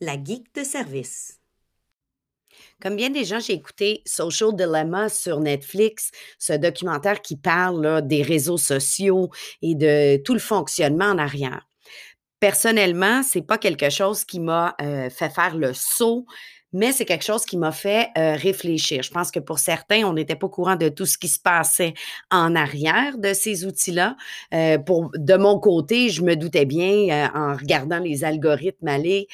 la geek de service. Comme bien des gens, j'ai écouté Social Dilemma sur Netflix, ce documentaire qui parle des réseaux sociaux et de tout le fonctionnement en arrière. Personnellement, c'est pas quelque chose qui m'a euh, fait faire le saut mais c'est quelque chose qui m'a fait euh, réfléchir. Je pense que pour certains, on n'était pas au courant de tout ce qui se passait en arrière de ces outils-là. Euh, pour de mon côté, je me doutais bien euh, en regardant les algorithmes aller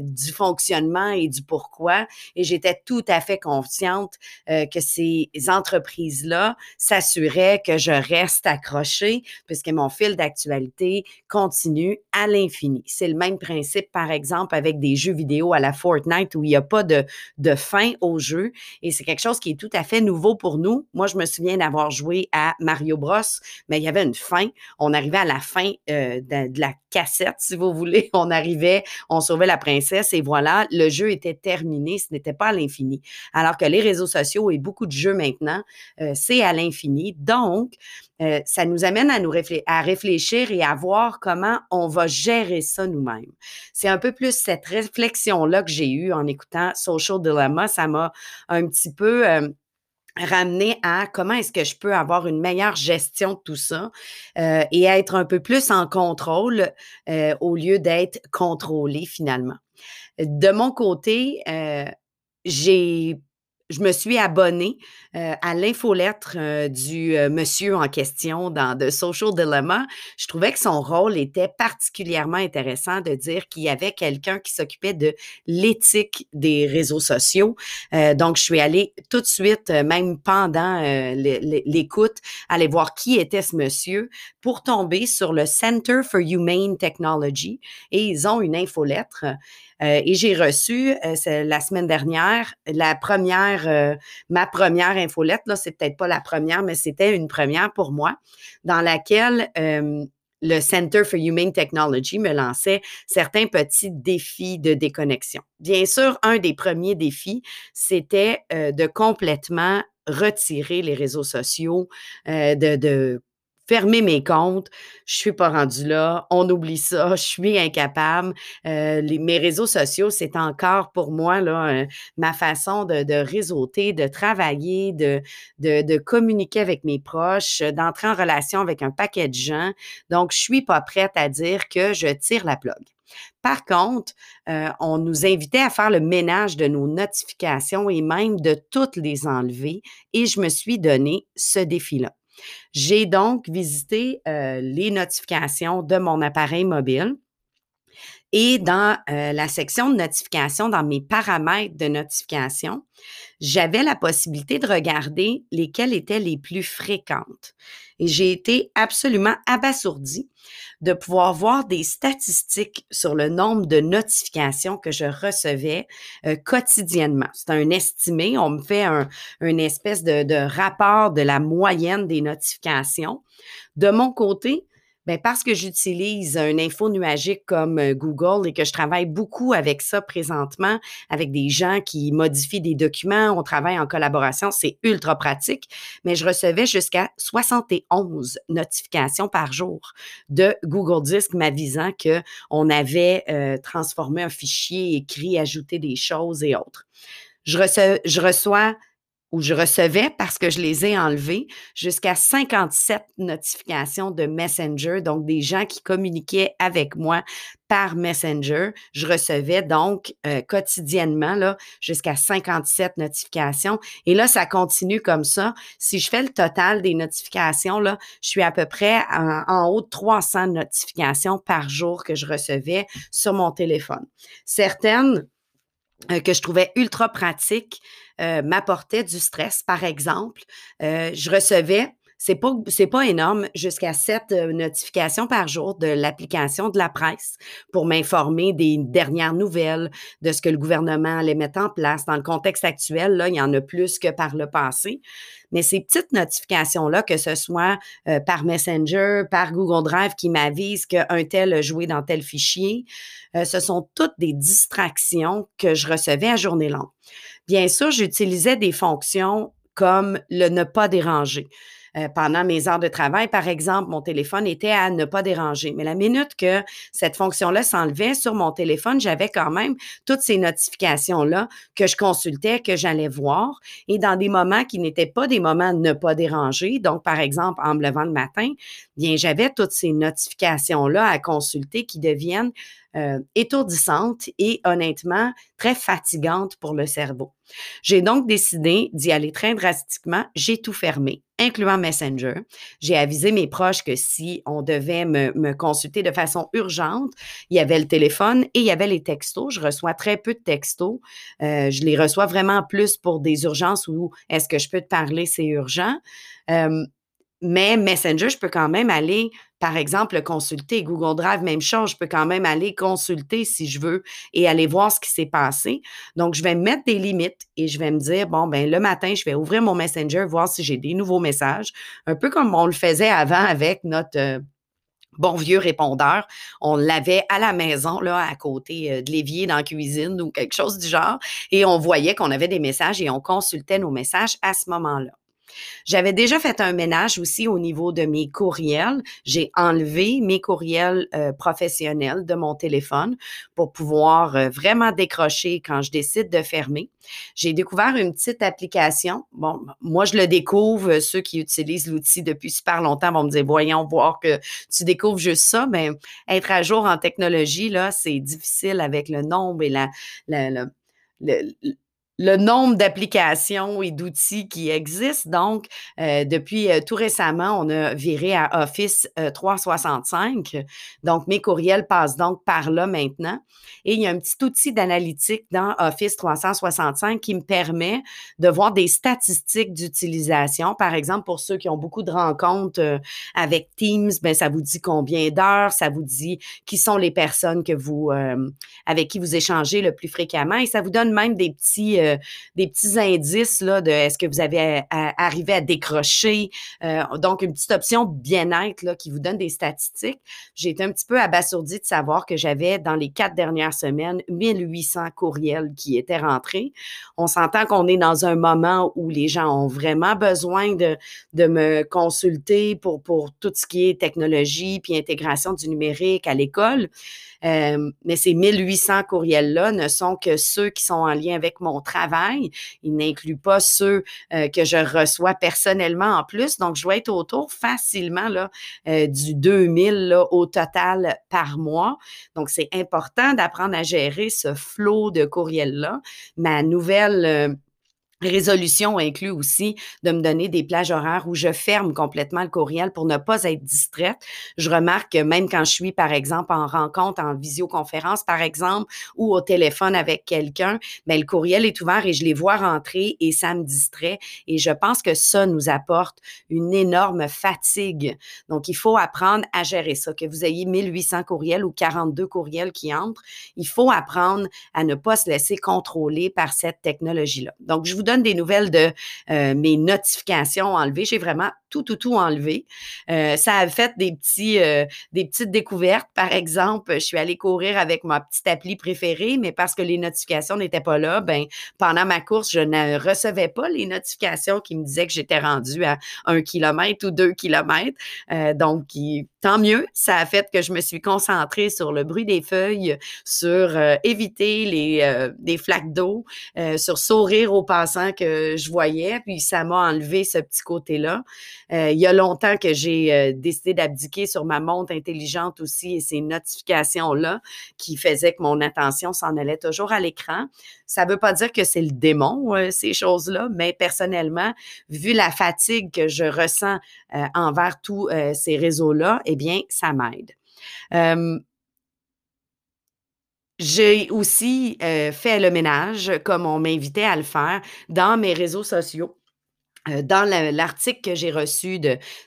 du fonctionnement et du pourquoi, et j'étais tout à fait consciente que ces entreprises-là s'assuraient que je reste accrochée, puisque mon fil d'actualité continue à l'infini. C'est le même principe, par exemple, avec des jeux vidéo à la Fortnite où il y a pas de, fin au jeu et c'est quelque chose qui est tout à fait nouveau pour nous. Moi, je me souviens d'avoir joué à Mario Bros, mais il y avait une fin. On arrivait à la fin euh, de, la cassette, si vous voulez. On arrivait, on sauvait la princesse et voilà, le jeu était terminé. Ce n'était pas à l'infini. Alors que les réseaux sociaux et beaucoup de jeux maintenant, euh, c'est à l'infini. Donc, euh, ça nous amène à nous à réfléchir et à voir comment on va gérer ça nous-mêmes. C'est un peu plus cette réflexion-là que j'ai eue en écoutant Social Dilemma. Ça m'a un petit peu euh, ramené à comment est-ce que je peux avoir une meilleure gestion de tout ça euh, et être un peu plus en contrôle au lieu d'être contrôlé finalement. De mon côté, j'ai je me suis abonnée euh, à l'infolettre euh, du euh, monsieur en question dans The Social Dilemma. Je trouvais que son rôle était particulièrement intéressant de dire qu'il y avait quelqu'un qui s'occupait de l'éthique des réseaux sociaux. donc, je suis allée tout de suite, même pendant l'écoute, aller voir qui était ce monsieur pour tomber sur le Center for Humane Technology et ils ont une infolettre. Euh, et j'ai reçu euh, la semaine dernière la première, euh, ma première infolette. Là, c'est peut-être pas la première, mais c'était une première pour moi, dans laquelle le Center for Humane Technology me lançait certains petits défis de déconnexion. Bien sûr, un des premiers défis, c'était de complètement retirer les réseaux sociaux, de, de fermer mes comptes. Je suis pas rendue là. On oublie ça. Je suis incapable. Euh, mes réseaux sociaux, c'est encore pour moi là, ma façon de, réseauter, de travailler, de communiquer avec mes proches, d'entrer en relation avec un paquet de gens. Donc, je suis pas prête à dire que je tire la plug. Par contre, euh, on nous invitait à faire le ménage de nos notifications et même de toutes les enlever et je me suis donné ce défi-là. J'ai donc visité euh, les notifications de mon appareil mobile. Et dans euh, la section de notification, dans mes paramètres de notification, j'avais la possibilité de regarder lesquelles étaient les plus fréquentes. Et j'ai été absolument abasourdie de pouvoir voir des statistiques sur le nombre de notifications que je recevais euh, quotidiennement. C'est un estimé, on me fait un, une espèce de, de rapport de la moyenne des notifications. De mon côté, Bien, parce que j'utilise un info nuagique comme euh, Google et que je travaille beaucoup avec ça présentement, avec des gens qui modifient des documents, on travaille en collaboration, c'est ultra pratique, mais je recevais jusqu'à 71 notifications par jour de Google Disc m'avisant que on avait euh, transformé un fichier, écrit, ajouté des choses et autres. Je reçois où je recevais, parce que je les ai enlevés, jusqu'à 57 notifications de Messenger, donc des gens qui communiquaient avec moi par Messenger. Je recevais donc euh, quotidiennement là jusqu'à 57 notifications. Et là, ça continue comme ça. Si je fais le total des notifications, là, je suis à peu près en, en haut de 300 notifications par jour que je recevais sur mon téléphone. Certaines que je trouvais ultra pratique euh, m'apportait du stress, par exemple. Euh, je recevais, c'est pas, c'est pas énorme, jusqu'à sept notifications par jour de l'application de la presse pour m'informer des dernières nouvelles, de ce que le gouvernement allait mettre en place. Dans le contexte actuel, là, il y en a plus que par le passé. Mais ces petites notifications-là, que ce soit euh, par Messenger, par Google Drive qui m'avise qu'un tel a joué dans tel fichier, euh, ce sont toutes des distractions que je recevais à journée longue. Bien sûr, j'utilisais des fonctions comme le ne pas déranger. Euh, pendant mes heures de travail, par exemple, mon téléphone était à ne pas déranger. Mais la minute que cette fonction-là s'enlevait sur mon téléphone, j'avais quand même toutes ces notifications-là que je consultais, que j'allais voir. Et dans des moments qui n'étaient pas des moments ne pas déranger, donc par exemple en me levant le matin, bien j'avais toutes ces notifications-là à consulter qui deviennent euh, étourdissante et honnêtement très fatigante pour le cerveau. J'ai donc décidé d'y aller très drastiquement. J'ai tout fermé, incluant Messenger. J'ai avisé mes proches que si on devait me, consulter de façon urgente, il y avait le téléphone et il y avait les textos. Je reçois très peu de textos. Euh, je les reçois vraiment plus pour des urgences où est-ce que je peux te parler, c'est urgent. Euh, mais Messenger, je peux quand même aller, par exemple, consulter. Google Drive, même chose, je peux quand même aller consulter si je veux et aller voir ce qui s'est passé. Donc, je vais mettre des limites et je vais me dire, bon, ben le matin, je vais ouvrir mon Messenger, voir si j'ai des nouveaux messages, un peu comme on le faisait avant avec notre... Euh, bon vieux répondeur. On l'avait à la maison, là, à côté euh, de l'évier dans la cuisine ou quelque chose du genre. Et on voyait qu'on avait des messages et on consultait nos messages à ce moment-là. J'avais déjà fait un ménage aussi au niveau de mes courriels. J'ai enlevé mes courriels euh, professionnels de mon téléphone pour pouvoir euh, vraiment décrocher quand je décide de fermer. J'ai découvert une petite application. Bon, moi, je le découvre. Ceux qui utilisent l'outil depuis super longtemps vont me dire, voyons voir que tu découvres juste ça. Mais être à jour en technologie, là, c'est difficile avec le nombre et la, nombre d'applications et d'outils qui existent. Donc, euh, depuis euh, tout récemment, on a viré à Office 365. Euh, donc, mes courriels passent donc par là maintenant. Et il y a un petit outil d'analytique dans Office 365 qui me permet de voir des statistiques d'utilisation. Par exemple, pour ceux qui ont beaucoup de rencontres avec Teams, ben ça vous dit combien d'heures, ça vous dit qui sont les personnes que vous avec qui vous échangez le plus fréquemment et ça vous donne même des petits des petits indices là, de est-ce que vous avez arrivé à décrocher. Euh, donc, une petite option bien-être qui vous donne des statistiques. J'ai été un petit peu abasourdie de savoir que j'avais, dans les quatre dernières semaines, 1800 courriels qui étaient rentrés. On s'entend qu'on est dans un moment où les gens ont vraiment besoin de, de me consulter pour, pour tout ce qui est technologie puis intégration du numérique à l'école. Euh, mais ces 1800 courriels-là ne sont que ceux qui sont en lien avec mon travail. Ils n'incluent pas ceux euh, que je reçois personnellement en plus. Donc, je dois être autour facilement là, euh, du 2000 là, au total par mois. Donc, c'est important d'apprendre à gérer ce flot de courriels-là. Ma nouvelle Résolution inclut aussi de me donner des plages horaires où je ferme complètement le courriel pour ne pas être distraite. Je remarque que même quand je suis, par exemple, en rencontre, en visioconférence, par exemple, ou au téléphone avec quelqu'un, ben, le courriel est ouvert et je les vois rentrer et ça me distrait. Et je pense que ça nous apporte une énorme fatigue. Donc, il faut apprendre à gérer ça. Que vous ayez 1800 courriels ou 42 courriels qui entrent, il faut apprendre à ne pas se laisser contrôler par cette technologie-là. Donc, je vous des nouvelles de euh, mes notifications enlevées. J'ai vraiment tout, tout, tout enlevé. Euh, ça a fait des, petits, euh, des petites découvertes. Par exemple, je suis allée courir avec ma petite appli préférée, mais parce que les notifications n'étaient pas là, ben, pendant ma course, je ne recevais pas les notifications qui me disaient que j'étais rendue à un kilomètre ou deux kilomètres. donc, tant mieux. Ça a fait que je me suis concentrée sur le bruit des feuilles, sur éviter les, des flaques d'eau, sur sourire aux passants que je voyais, puis ça m'a enlevé ce petit côté-là. Euh, il y a longtemps que j'ai euh, décidé d'abdiquer sur ma montre intelligente aussi et ces notifications-là qui faisaient que mon attention s'en allait toujours à l'écran. Ça ne veut pas dire que c'est le démon, euh, ces choses-là, mais personnellement, vu la fatigue que je ressens envers tous ces réseaux-là, eh bien, ça m'aide. J'ai aussi fait le ménage, comme on m'invitait à le faire, dans mes réseaux sociaux. Euh, dans l'article que j'ai reçu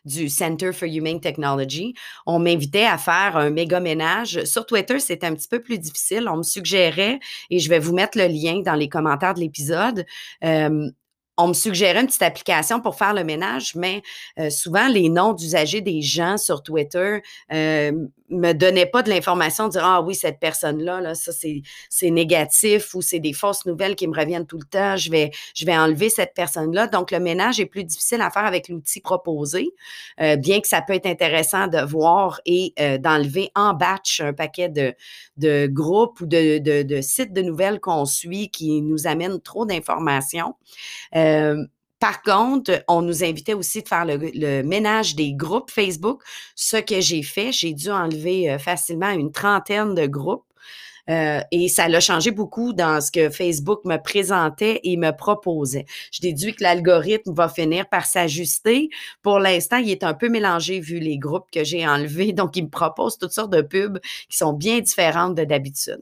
du Center for Humane Technology, on m'invitait à faire un méga ménage. Sur Twitter, c'est un petit peu plus difficile. On me suggérait, et je vais vous mettre le lien dans les commentaires de l'épisode, euh, on me suggérait une petite application pour faire le ménage, mais souvent les noms d'usagers des gens sur Twitter me donnait pas de l'information, dire Ah oui, cette personne-là, là, ça c'est négatif ou c'est des fausses nouvelles qui me reviennent tout le temps, je vais, enlever cette personne-là. Donc, le ménage est plus difficile à faire avec l'outil proposé, euh, bien que ça peut être intéressant de voir et euh, d'enlever en batch un paquet de, groupes ou de sites de nouvelles qu'on suit qui nous amènent trop d'informations. Euh, par contre, on nous invitait aussi de faire le, ménage des groupes Facebook, ce que j'ai fait. J'ai dû enlever euh, facilement une trentaine de groupes. Euh, et ça l'a changé beaucoup dans ce que Facebook me présentait et me proposait. Je déduis que l'algorithme va finir par s'ajuster. Pour l'instant, il est un peu mélangé vu les groupes que j'ai enlevés. Donc, il me propose toutes sortes de pubs qui sont bien différentes de d'habitude.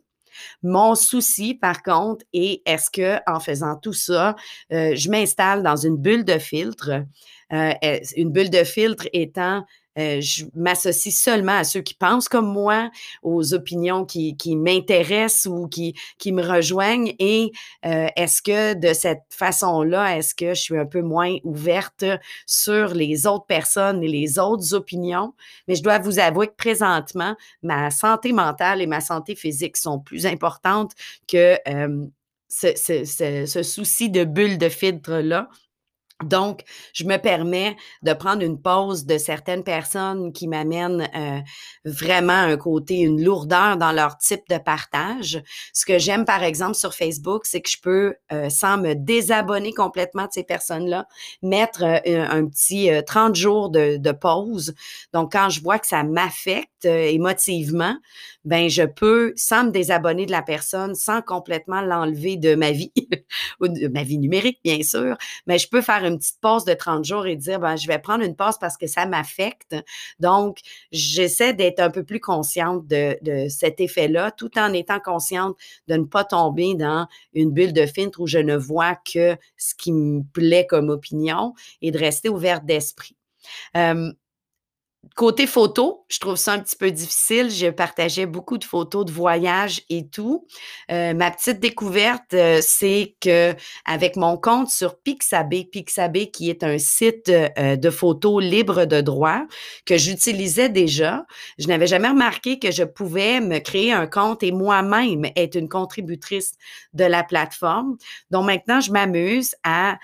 Mon souci, par contre, est est-ce que en faisant tout ça, euh, je m'installe dans une bulle de filtre, euh, une bulle de filtre étant euh, je m'associe seulement à ceux qui pensent comme moi, aux opinions qui, qui m'intéressent ou qui, qui me rejoignent. Et euh, est-ce que de cette façon-là, est-ce que je suis un peu moins ouverte sur les autres personnes et les autres opinions? Mais je dois vous avouer que présentement, ma santé mentale et ma santé physique sont plus importantes que euh, ce, ce, ce, souci de bulle de filtre-là. Donc, je me permets de prendre une pause de certaines personnes qui m'amènent euh, vraiment un côté, une lourdeur dans leur type de partage. Ce que j'aime, par exemple, sur Facebook, c'est que je peux, euh, sans me désabonner complètement de ces personnes-là, mettre euh, un petit 30 jours de, de, pause. Donc, quand je vois que ça m'affecte émotivement, ben je peux, sans me désabonner de la personne, sans complètement l'enlever de ma vie, ou de ma vie numérique, bien sûr, mais je peux faire une petite pause de 30 jours et dire, ben, je vais prendre une pause parce que ça m'affecte. Donc, j'essaie d'être un peu plus consciente de, de cet effet-là, tout en étant consciente de ne pas tomber dans une bulle de filtre où je ne vois que ce qui me plaît comme opinion et de rester ouverte d'esprit. Euh, Côté photo, je trouve ça un petit peu difficile. Je partageais beaucoup de photos de voyage et tout. Euh, ma petite découverte, euh, c'est que avec mon compte sur Pixabay, Pixabay qui est un site euh, de photos libre de droit que j'utilisais déjà, je n'avais jamais remarqué que je pouvais me créer un compte et moi-même être une contributrice de la plateforme. Donc maintenant, je m'amuse à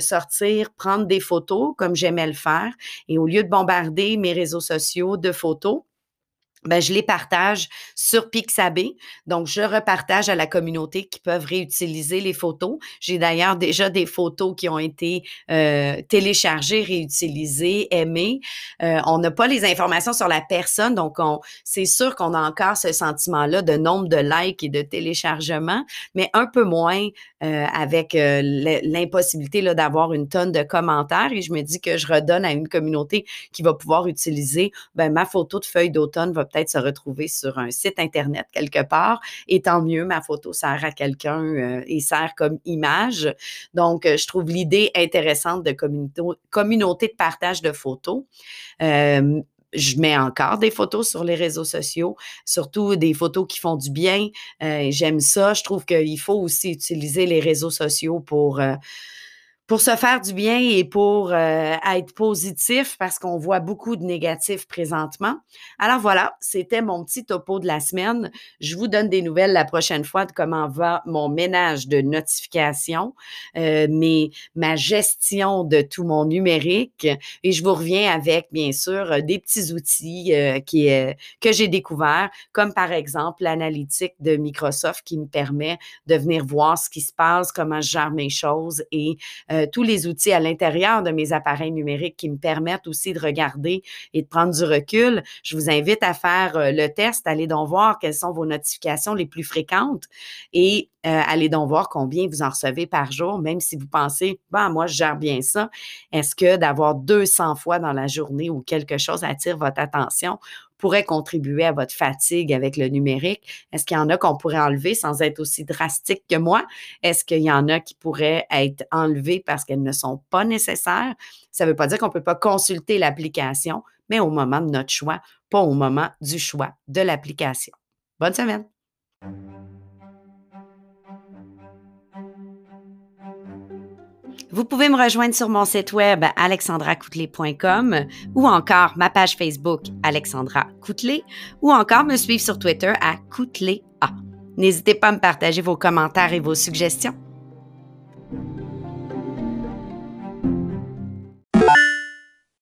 sortir, prendre des photos comme j'aimais le faire et au lieu de bombarder mes réseaux sociaux de photos ben, je les partage sur Pixabay. Donc, je repartage à la communauté qui peuvent réutiliser les photos. J'ai d'ailleurs déjà des photos qui ont été euh, téléchargées, réutilisées, aimées. Euh, on n'a pas les informations sur la personne, donc on, c'est sûr qu'on a encore ce sentiment-là de nombre de likes et de téléchargements, mais un peu moins euh, avec l'impossibilité d'avoir une tonne de commentaires. Et je me dis que je redonne à une communauté qui va pouvoir utiliser ben, ma photo de feuille d'automne va peut-être se retrouver sur un site Internet quelque part. Et tant mieux, ma photo sert à quelqu'un euh, et sert comme image. Donc, euh, je trouve l'idée intéressante de communauté de partage de photos. Euh, je mets encore des photos sur les réseaux sociaux, surtout des photos qui font du bien. J'aime ça. Je trouve qu'il faut aussi utiliser les réseaux sociaux pour pour se faire du bien et pour euh, être positif parce qu'on voit beaucoup de négatifs présentement. Alors voilà, c'était mon petit topo de la semaine. Je vous donne des nouvelles la prochaine fois de comment va mon ménage de notifications, euh, mais ma gestion de tout mon numérique et je vous reviens avec bien sûr des petits outils euh, qui que j'ai découverts comme par exemple l'analytique de Microsoft qui me permet de venir voir ce qui se passe, comment je gère mes choses et euh, tous les outils à l'intérieur de mes appareils numériques qui me permettent aussi de regarder et de prendre du recul. Je vous invite à faire euh, le test, allez donc voir quelles sont vos notifications les plus fréquentes et euh, allez donc voir combien vous en recevez par jour, même si vous pensez, bah moi, je gère bien ça. Est-ce que d'avoir 200 fois dans la journée ou quelque chose attire votre attention pourrait contribuer à votre fatigue avec le numérique? Est-ce qu'il y en a qu'on pourrait enlever sans être aussi drastique que moi? Est-ce qu'il y en a qui pourraient être enlevées parce qu'elles ne sont pas nécessaires? Ça ne veut pas dire qu'on ne peut pas consulter l'application, mais au moment de notre choix, pas au moment du choix de l'application. Bonne semaine! Vous pouvez me rejoindre sur mon site web alexandracoutelet.com ou encore ma page Facebook Alexandra Coutelet ou encore me suivre sur Twitter à Coutelet. N'hésitez pas à me partager vos commentaires et vos suggestions.